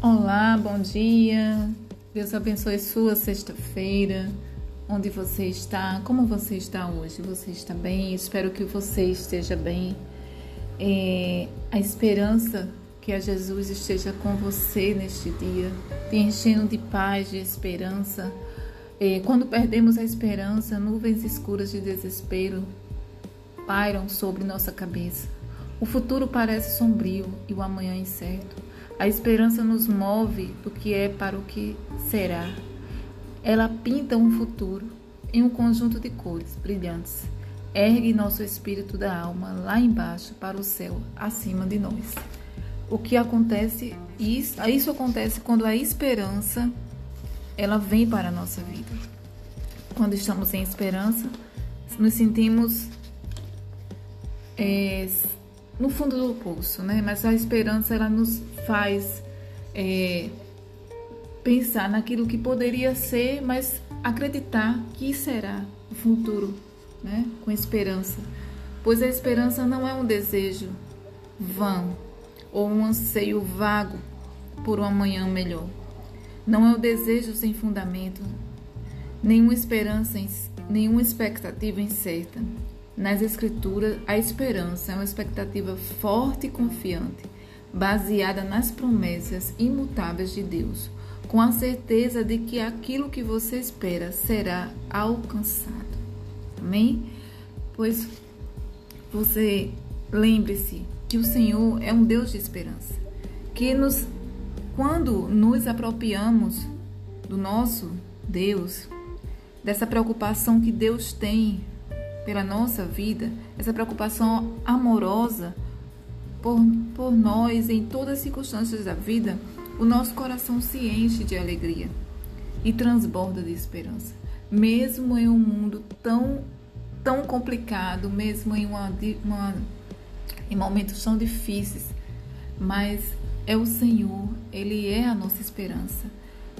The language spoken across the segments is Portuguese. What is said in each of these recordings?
Olá, bom dia. Deus abençoe sua sexta-feira. Onde você está? Como você está hoje? Você está bem? Espero que você esteja bem. É, a esperança que a Jesus esteja com você neste dia, te enchendo de paz, de esperança. É, quando perdemos a esperança, nuvens escuras de desespero pairam sobre nossa cabeça. O futuro parece sombrio e o amanhã incerto. A esperança nos move do que é para o que será. Ela pinta um futuro em um conjunto de cores brilhantes. Ergue nosso espírito da alma lá embaixo para o céu acima de nós. O que acontece, isso, isso acontece quando a esperança ela vem para a nossa vida. Quando estamos em esperança, nos sentimos é, no fundo do poço, né? Mas a esperança ela nos faz é, pensar naquilo que poderia ser, mas acreditar que será o futuro, né? Com esperança, pois a esperança não é um desejo vão ou um anseio vago por um amanhã melhor. Não é um desejo sem fundamento, nenhuma esperança, nenhuma expectativa incerta nas Escrituras, a esperança é uma expectativa forte e confiante, baseada nas promessas imutáveis de Deus, com a certeza de que aquilo que você espera será alcançado. Amém? Pois você lembre-se que o Senhor é um Deus de esperança, que nos quando nos apropriamos do nosso Deus, dessa preocupação que Deus tem pela nossa vida, essa preocupação amorosa por, por nós em todas as circunstâncias da vida, o nosso coração se enche de alegria e transborda de esperança. Mesmo em um mundo tão, tão complicado, mesmo em, uma, uma, em momentos tão difíceis, mas é o Senhor, Ele é a nossa esperança.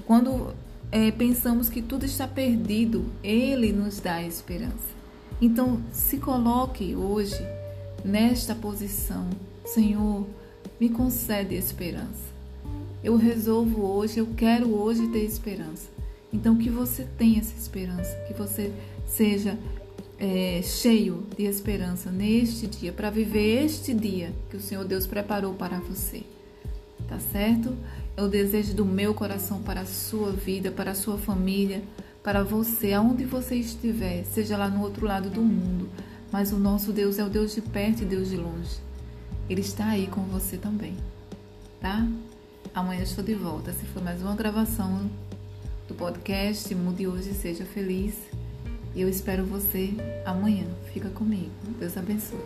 Quando é, pensamos que tudo está perdido, Ele nos dá esperança. Então, se coloque hoje nesta posição. Senhor, me concede esperança. Eu resolvo hoje, eu quero hoje ter esperança. Então, que você tenha essa esperança, que você seja é, cheio de esperança neste dia, para viver este dia que o Senhor Deus preparou para você. Tá certo? É o desejo do meu coração para a sua vida, para a sua família para você, aonde você estiver, seja lá no outro lado do mundo. Mas o nosso Deus é o Deus de perto e Deus de longe. Ele está aí com você também, tá? Amanhã estou de volta. Se for mais uma gravação do podcast Mude Hoje Seja Feliz. E eu espero você amanhã. Fica comigo. Deus abençoe.